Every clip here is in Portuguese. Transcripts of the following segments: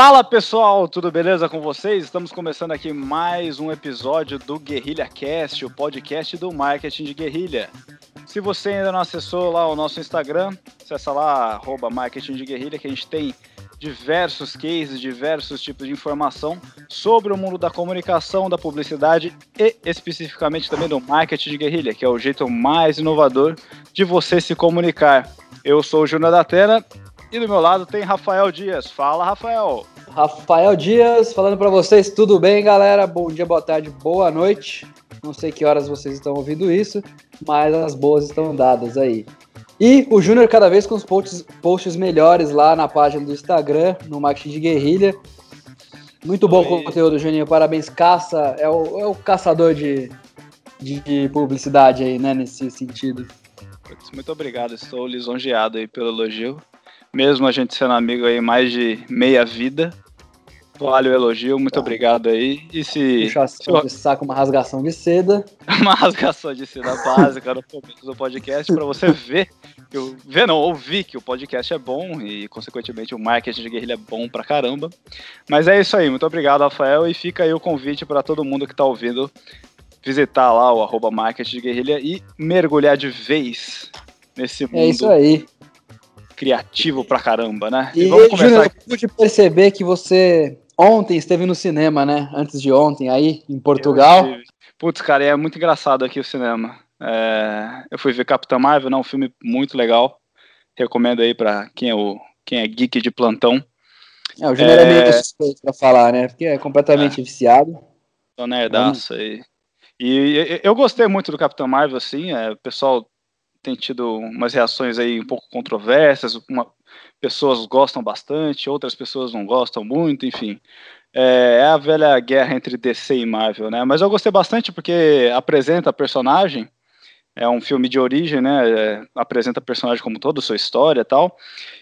Fala pessoal, tudo beleza com vocês? Estamos começando aqui mais um episódio do Guerrilha Cast, o podcast do marketing de guerrilha. Se você ainda não acessou lá o nosso Instagram, acessa lá, arroba marketing de guerrilha, que a gente tem diversos cases, diversos tipos de informação sobre o mundo da comunicação, da publicidade e especificamente também do marketing de guerrilha, que é o jeito mais inovador de você se comunicar. Eu sou o Júnior da Tena e do meu lado tem Rafael Dias. Fala, Rafael. Rafael Dias, falando para vocês, tudo bem, galera? Bom dia, boa tarde, boa noite. Não sei que horas vocês estão ouvindo isso, mas as boas estão dadas aí. E o Júnior cada vez com os posts, posts melhores lá na página do Instagram, no Marketing de Guerrilha. Muito bom Oi. conteúdo, Juninho. Parabéns, caça. É o, é o caçador de, de publicidade aí, né? Nesse sentido. Muito obrigado, estou lisonjeado aí pelo elogio mesmo a gente sendo amigo aí mais de meia vida. Vale o elogio, muito tá. obrigado aí. E se. Puxação se... de saco, uma rasgação de seda. uma rasgação de seda básica no começo do podcast, para você ver, que o, ver não, ouvir que o podcast é bom e, consequentemente, o marketing de guerrilha é bom pra caramba. Mas é isso aí, muito obrigado, Rafael. E fica aí o convite para todo mundo que tá ouvindo visitar lá o arroba marketing de guerrilha e mergulhar de vez nesse mundo. É isso aí criativo pra caramba, né? E, e vamos começar Júnior, eu pude perceber que você ontem esteve no cinema, né? Antes de ontem, aí, em Portugal. Putz, cara, é muito engraçado aqui o cinema. É... eu fui ver Capitã Marvel, né? Um filme muito legal. Recomendo aí pra quem é, o... quem é geek de plantão. É, o Júnior é... é meio suspeito pra falar, né? Porque é completamente é. viciado. Tô nerdaço aí. E eu gostei muito do Capitão Marvel, assim, é, o pessoal tem tido umas reações aí um pouco controversas, uma, pessoas gostam bastante, outras pessoas não gostam muito, enfim. É, é, a velha guerra entre DC e Marvel, né? Mas eu gostei bastante porque apresenta a personagem, é um filme de origem, né? É, apresenta a personagem como toda a sua história e tal.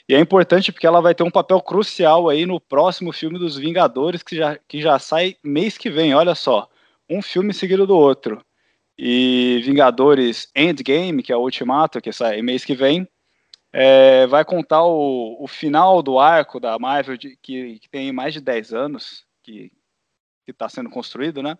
E é importante porque ela vai ter um papel crucial aí no próximo filme dos Vingadores, que já, que já sai mês que vem, olha só. Um filme seguido do outro. E Vingadores Endgame, que é o Ultimato, que sai mês que vem, é, vai contar o, o, final do arco da Marvel, de, que, que, tem mais de 10 anos, que está sendo construído, né?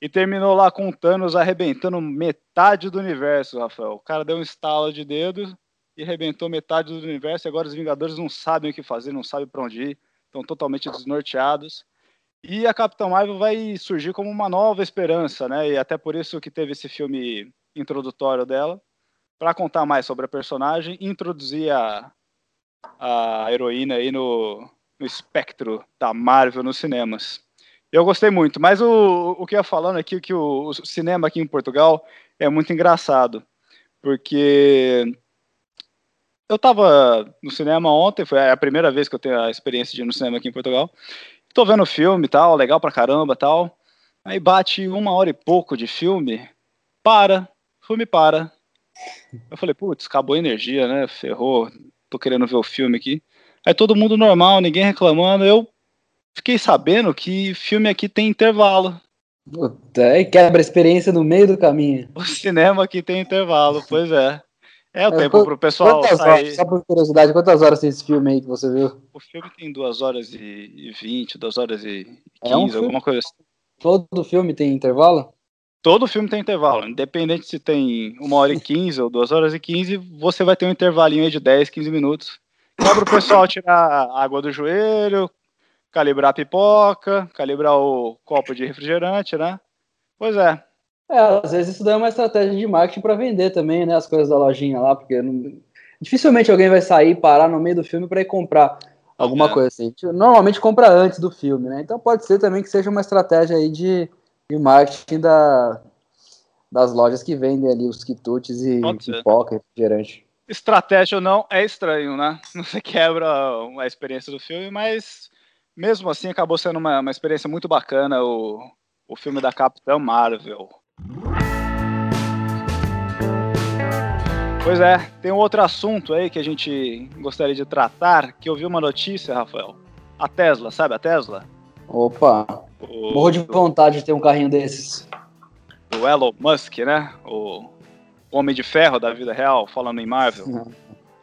E terminou lá com Thanos arrebentando metade do universo, Rafael. O cara deu um estalo de dedo e arrebentou metade do universo, e agora os Vingadores não sabem o que fazer, não sabem para onde ir, estão totalmente desnorteados. E a Capitã Marvel vai surgir como uma nova esperança, né? E até por isso que teve esse filme introdutório dela, para contar mais sobre a personagem e introduzir a, a heroína aí no, no espectro da Marvel nos cinemas. Eu gostei muito, mas o, o que eu ia falando aqui, que o, o cinema aqui em Portugal é muito engraçado, porque eu estava no cinema ontem, foi a primeira vez que eu tenho a experiência de ir no cinema aqui em Portugal, tô vendo o filme e tal, legal pra caramba tal. Aí bate uma hora e pouco de filme, para, filme para. Eu falei, putz, acabou a energia, né? Ferrou, tô querendo ver o filme aqui. Aí todo mundo normal, ninguém reclamando. Eu fiquei sabendo que filme aqui tem intervalo. Puta, e quebra a experiência no meio do caminho. O cinema aqui tem intervalo, pois é. É o é, tempo para o pessoal sair. Horas, só por curiosidade, quantas horas tem esse filme aí que você viu? O filme tem 2 horas e 20, 2 horas e 15, é um alguma coisa assim. Todo filme tem intervalo? Todo filme tem intervalo. Independente se tem 1 hora e 15 ou 2 horas e 15, você vai ter um intervalinho aí de 10, 15 minutos. Só para o pessoal tirar a água do joelho, calibrar a pipoca, calibrar o copo de refrigerante, né? Pois é, é, às vezes isso daí é uma estratégia de marketing para vender também, né? As coisas da lojinha lá, porque não... dificilmente alguém vai sair, parar no meio do filme para ir comprar alguma é. coisa assim. Normalmente compra antes do filme, né? Então pode ser também que seja uma estratégia aí de, de marketing da, das lojas que vendem ali os quitutes e pipoca, refrigerante. Estratégia ou não, é estranho, né? Você quebra a experiência do filme, mas mesmo assim acabou sendo uma, uma experiência muito bacana o, o filme da Capitã Marvel. Pois é, tem um outro assunto aí que a gente gostaria de tratar, que eu vi uma notícia, Rafael. A Tesla, sabe a Tesla? Opa, o, morro de vontade de ter um carrinho desses. O Elon Musk, né? O Homem de Ferro da vida real, falando em Marvel.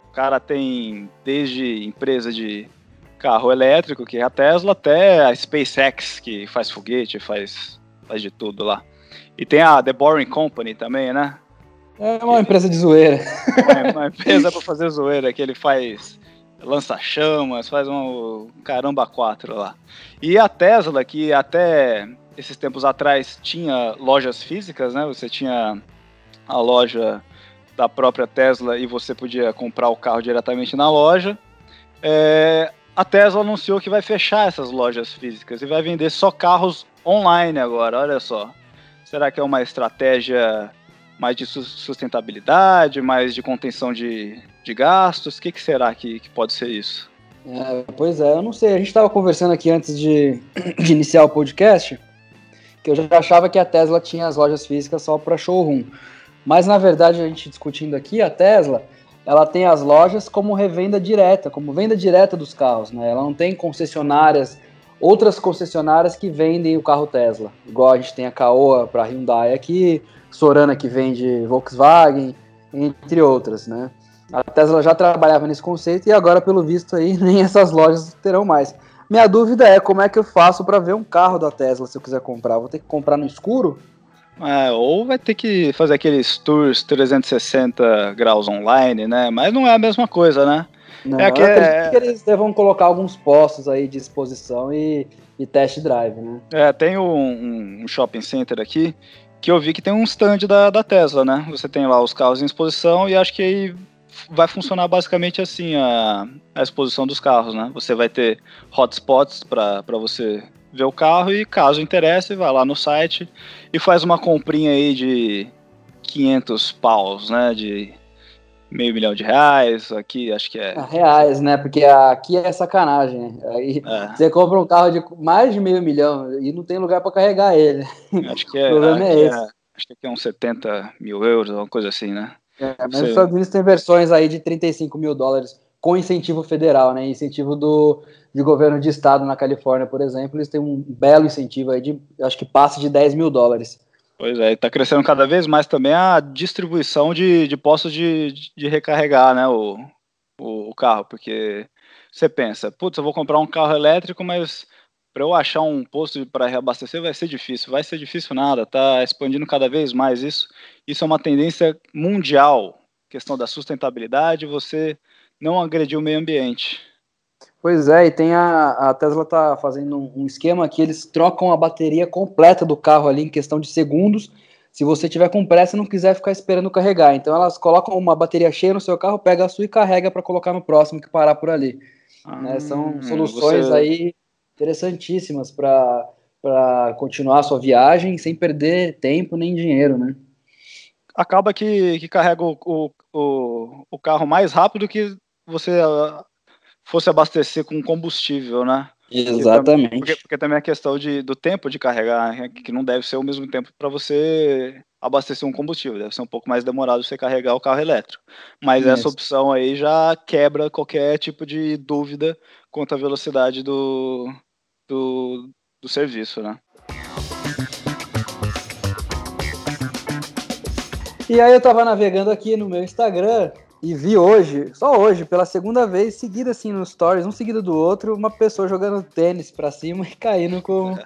O cara tem desde empresa de carro elétrico, que é a Tesla, até a SpaceX, que faz foguete, faz, faz de tudo lá. E tem a The Boring Company também, né? É uma empresa de zoeira. É uma empresa para fazer zoeira, que ele faz lança-chamas, faz um caramba quatro lá. E a Tesla, que até esses tempos atrás tinha lojas físicas, né? Você tinha a loja da própria Tesla e você podia comprar o carro diretamente na loja. É, a Tesla anunciou que vai fechar essas lojas físicas e vai vender só carros online agora. Olha só. Será que é uma estratégia mais de sustentabilidade, mais de contenção de, de gastos? O que, que será que, que pode ser isso? É, pois é, eu não sei. A gente estava conversando aqui antes de, de, iniciar o podcast que eu já achava que a Tesla tinha as lojas físicas só para showroom. Mas na verdade, a gente discutindo aqui, a Tesla ela tem as lojas como revenda direta, como venda direta dos carros. Né? Ela não tem concessionárias, outras concessionárias que vendem o carro Tesla. Igual a gente tem a Caoa para Hyundai aqui, Sorana que vende Volkswagen, entre outras, né? A Tesla já trabalhava nesse conceito e agora, pelo visto aí, nem essas lojas terão mais. Minha dúvida é como é que eu faço para ver um carro da Tesla se eu quiser comprar? Vou ter que comprar no escuro? É, ou vai ter que fazer aqueles tours 360 graus online, né? Mas não é a mesma coisa, né? Não, é que, é... que eles devam colocar alguns postos aí de exposição e, e test drive, né? É, tem um, um shopping center aqui que eu vi que tem um stand da, da Tesla, né? Você tem lá os carros em exposição e acho que aí vai funcionar basicamente assim a, a exposição dos carros, né? Você vai ter hotspots para você ver o carro e caso interesse, vai lá no site e faz uma comprinha aí de 500 paus, né? De meio milhão de reais, aqui acho que é. Ah, reais, né? Porque aqui é sacanagem. Aí é. você compra um carro de mais de meio milhão e não tem lugar para carregar ele. Acho que é. o problema é esse. É, acho que aqui é uns 70 mil euros, uma coisa assim, né? É, mas você... os Estados Unidos tem versões aí de 35 mil dólares com incentivo federal, né? Incentivo do de governo de estado na Califórnia, por exemplo, eles têm um belo incentivo aí de, acho que passa de 10 mil dólares. Pois é, está crescendo cada vez mais também a distribuição de, de postos de, de recarregar né, o, o, o carro, porque você pensa, putz, eu vou comprar um carro elétrico, mas para eu achar um posto para reabastecer vai ser difícil. Vai ser difícil nada, tá expandindo cada vez mais isso. Isso é uma tendência mundial, questão da sustentabilidade, você não agredir o meio ambiente. Pois é, e tem a, a Tesla tá fazendo um, um esquema que eles trocam a bateria completa do carro ali em questão de segundos. Se você tiver com pressa e não quiser ficar esperando carregar, então elas colocam uma bateria cheia no seu carro, pega a sua e carrega para colocar no próximo que parar por ali. Ah, né? São soluções você... aí interessantíssimas para para continuar a sua viagem sem perder tempo nem dinheiro, né? Acaba que, que carrega o, o, o, carro mais rápido que você fosse abastecer com combustível, né? Exatamente. Porque, porque, também a questão de, do tempo de carregar, né? que não deve ser o mesmo tempo para você abastecer um combustível, deve ser um pouco mais demorado você carregar o carro elétrico. Mas essa opção aí já quebra qualquer tipo de dúvida quanto à velocidade do, do, do serviço, né? E aí eu tava navegando aqui no meu Instagram e vi hoje, só hoje, pela segunda vez, seguida assim nos stories, um seguido do outro, uma pessoa jogando tênis pra cima e caindo com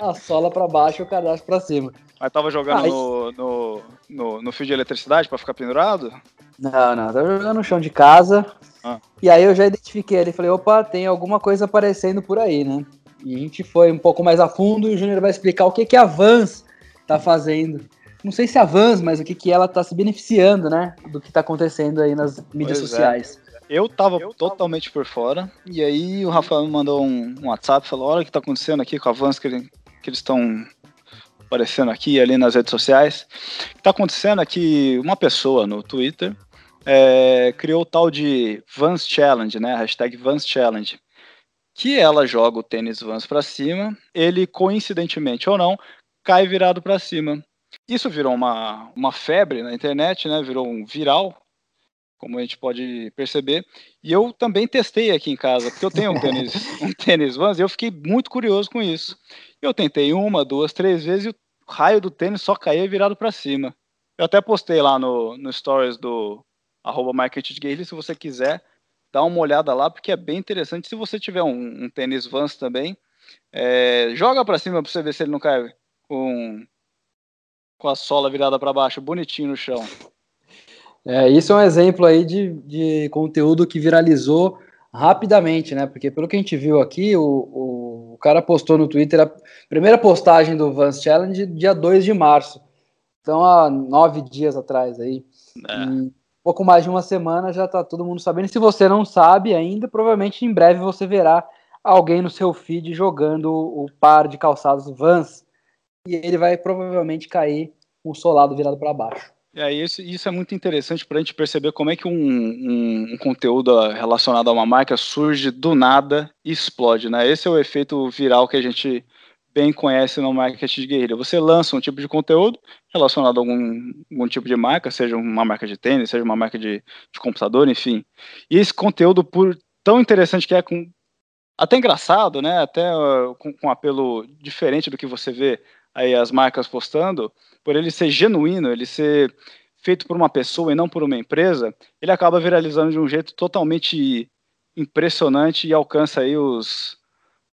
a sola pra baixo e o cadastro pra cima. Mas tava jogando ah, no, no, no, no, fio de eletricidade pra ficar pendurado? Não, não, tava jogando no chão de casa. Ah. E aí eu já identifiquei ele, falei, opa, tem alguma coisa aparecendo por aí, né? E a gente foi um pouco mais a fundo e o Júnior vai explicar o que, que a Vans tá fazendo não sei se a Vans, mas o que, que ela está se beneficiando, né? Do que está acontecendo aí nas mídias pois é. sociais. É. Eu tava eu totalmente tava... por fora, e aí o Rafael me mandou um, um WhatsApp, falou, olha o que está acontecendo aqui com a Vans, que, que eles estão aparecendo aqui ali nas redes sociais. O que está acontecendo é que uma pessoa no Twitter é, criou o tal de Vans Challenge, né? Hashtag Vans Challenge. Que ela joga o tênis Vans para cima, ele coincidentemente ou não, cai virado para cima. Isso virou uma, uma febre na internet, né? Virou um viral, como a gente pode perceber. E eu também testei aqui em casa, porque eu tenho um tênis, um tênis Vans e eu fiquei muito curioso com isso. Eu tentei uma, duas, três vezes e o raio do tênis só caía virado para cima. Eu até postei lá no, no stories do arroba se você quiser dá uma olhada lá, porque é bem interessante. Se você tiver um, um tênis Vans também, é, joga para cima para você ver se ele não cai com, com a sola virada para baixo, bonitinho no chão. É, isso é um exemplo aí de, de conteúdo que viralizou rapidamente, né? Porque pelo que a gente viu aqui, o, o, o cara postou no Twitter a primeira postagem do Vans Challenge dia 2 de março. Então, há nove dias atrás aí. É. pouco mais de uma semana já tá todo mundo sabendo. Se você não sabe ainda, provavelmente em breve você verá alguém no seu feed jogando o par de calçados Vans e ele vai provavelmente cair com o solado virado para baixo. É, isso, isso é muito interessante para a gente perceber como é que um, um, um, conteúdo relacionado a uma marca surge do nada e explode, né? Esse é o efeito viral que a gente bem conhece no marketing de guerrilha. Você lança um tipo de conteúdo relacionado a algum, algum tipo de marca, seja uma marca de tênis, seja uma marca de, de computador, enfim. E esse conteúdo, por tão interessante que é, com, até engraçado, né? Até uh, com, com apelo diferente do que você vê aí as marcas postando, por ele ser genuíno, ele ser feito por uma pessoa e não por uma empresa, ele acaba viralizando de um jeito totalmente impressionante e alcança aí os,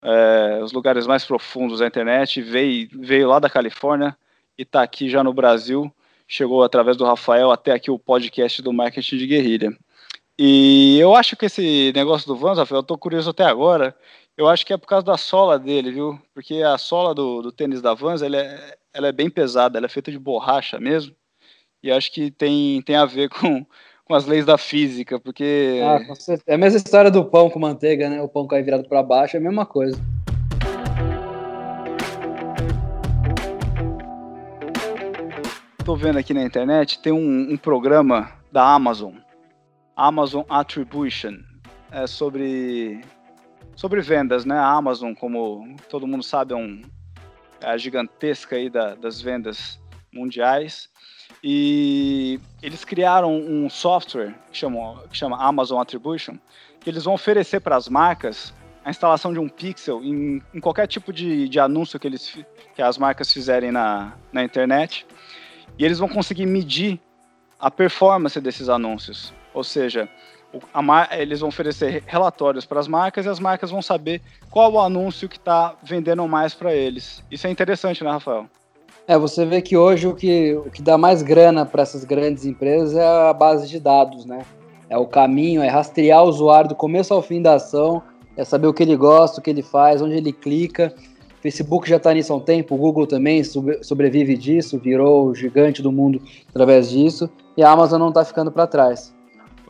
é, os lugares mais profundos da internet. Veio, veio lá da Califórnia e está aqui já no Brasil. Chegou através do Rafael até aqui o podcast do Marketing de Guerrilha. E eu acho que esse negócio do Vans, Rafael, eu tô curioso até agora. Eu acho que é por causa da sola dele, viu? Porque a sola do, do tênis da Vans, ela é, ela é bem pesada, ela é feita de borracha mesmo. E acho que tem, tem a ver com, com as leis da física, porque. Ah, é a mesma história do pão com manteiga, né? O pão cai virado para baixo, é a mesma coisa. Tô vendo aqui na internet, tem um, um programa da Amazon, Amazon Attribution, é sobre sobre vendas, né? A Amazon, como todo mundo sabe, é um, é a gigantesca aí da, das vendas mundiais. E eles criaram um software que chama, que chama Amazon Attribution, que eles vão oferecer para as marcas a instalação de um pixel em, em qualquer tipo de, de, anúncio que, eles, que as marcas fizerem na, na internet. E eles vão conseguir medir a performance desses anúncios. Ou seja, eles vão oferecer relatórios para as marcas e as marcas vão saber qual o anúncio que está vendendo mais para eles. Isso é interessante, né, Rafael? É, você vê que hoje o que, o que dá mais grana para essas grandes empresas é a base de dados, né? É o caminho, é rastrear o usuário do começo ao fim da ação, é saber o que ele gosta, o que ele faz, onde ele clica. Facebook já está nisso há um tempo, o Google também sobrevive disso, virou o gigante do mundo através disso, e a Amazon não está ficando para trás.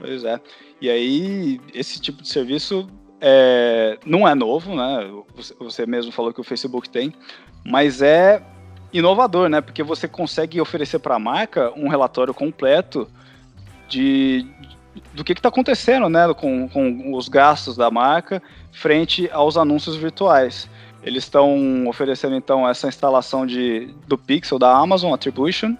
Pois é. E aí, esse tipo de serviço é, não é novo, né? Você mesmo falou que o Facebook tem, mas é inovador, né? Porque você consegue oferecer para a marca um relatório completo de, do que está acontecendo, né? Com, com os gastos da marca frente aos anúncios virtuais. Eles estão oferecendo então essa instalação de, do Pixel da Amazon Attribution,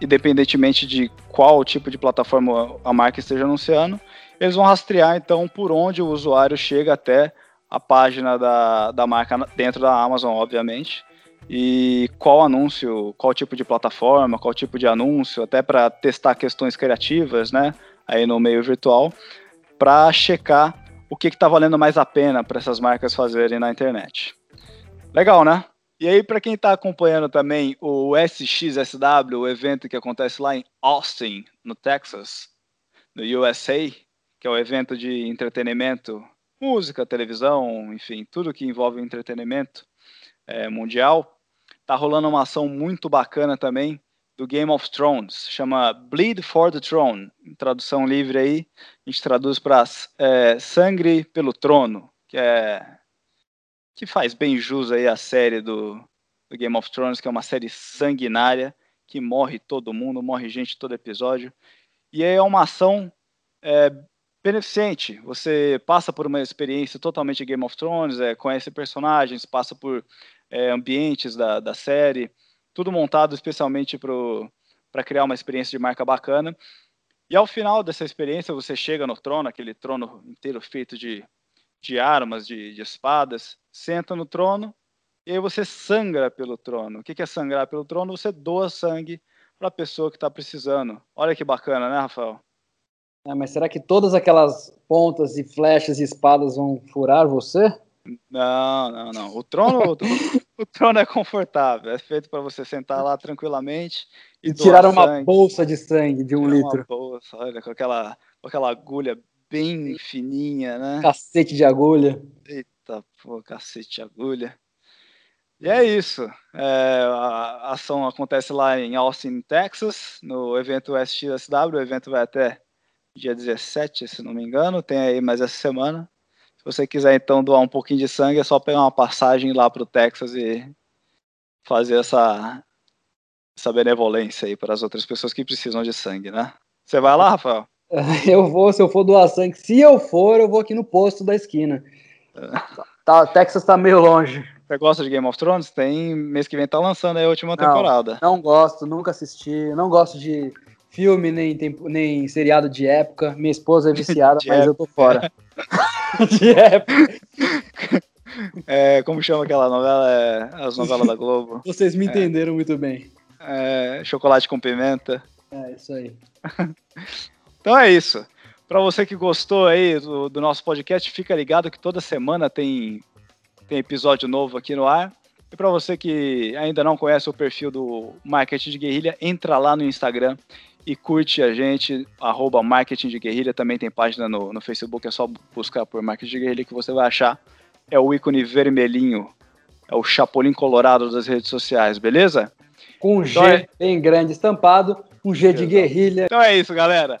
independentemente de qual tipo de plataforma a marca esteja anunciando, eles vão rastrear então por onde o usuário chega até a página da, da marca dentro da Amazon, obviamente, e qual anúncio, qual tipo de plataforma, qual tipo de anúncio, até para testar questões criativas, né, aí no meio virtual, para checar o que está valendo mais a pena para essas marcas fazerem na internet. Legal, né? E aí, para quem está acompanhando também o SXSW, o evento que acontece lá em Austin, no Texas, no USA, que é o evento de entretenimento, música, televisão, enfim, tudo que envolve entretenimento é, mundial. Tá rolando uma ação muito bacana também do Game of Thrones, chama Bleed for the Throne, em tradução livre aí, a gente traduz para é, pelo Trono, que é que faz bem jus aí a série do, do Game of Thrones, que é uma série sanguinária, que morre todo mundo, morre gente todo episódio. E é uma ação é, beneficente. Você passa por uma experiência totalmente Game of Thrones, é, conhece personagens, passa por é, ambientes da, da série, tudo montado especialmente para criar uma experiência de marca bacana. E ao final dessa experiência, você chega no trono, aquele trono inteiro feito de, de armas, de, de espadas, senta no trono e aí você sangra pelo trono. O que é sangrar pelo trono? Você doa sangue para a pessoa que está precisando. Olha que bacana, né, Rafael? É, mas será que todas aquelas pontas e flechas e espadas vão furar você? Não, não, não. O trono, o, o trono é confortável. É feito para você sentar lá tranquilamente e, e tirar uma sangue. bolsa de sangue de um litro. Uma bolsa, olha, com aquela, com aquela agulha bem fininha, né? Cacete de agulha. Eita, pô, cacete de agulha. E é isso. É, a ação acontece lá em Austin, Texas, no evento SXSW. O evento vai até dia 17, se não me engano. Tem aí mais essa semana. Se você quiser então doar um pouquinho de sangue, é só pegar uma passagem lá para o Texas e fazer essa, essa benevolência aí para as outras pessoas que precisam de sangue, né? Você vai lá, Rafael? Eu vou, se eu for doar sangue. Se eu for, eu vou aqui no posto da esquina. Tá, Texas tá meio longe. Você gosta de Game of Thrones? Tem mês que vem tá lançando aí a última não, temporada. Não gosto, nunca assisti. Não gosto de filme nem, nem seriado de época. Minha esposa é viciada, mas época. eu tô fora. de época. É, como chama aquela novela? É, as novelas da Globo. Vocês me é. entenderam é, muito bem. É, chocolate com pimenta. É, isso aí. Então é isso. Para você que gostou aí do, do, nosso podcast, fica ligado que toda semana tem, tem episódio novo aqui no ar. E para você que ainda não conhece o perfil do Marketing de Guerrilha, entra lá no Instagram e curte a gente, arroba Marketing de Guerrilha. Também tem página no, no Facebook, é só buscar por Marketing de Guerrilha que você vai achar. É o ícone vermelhinho, é o Chapolin Colorado das redes sociais, beleza? Com um G então é... bem grande estampado, um G de guerrilha. Então é isso, galera.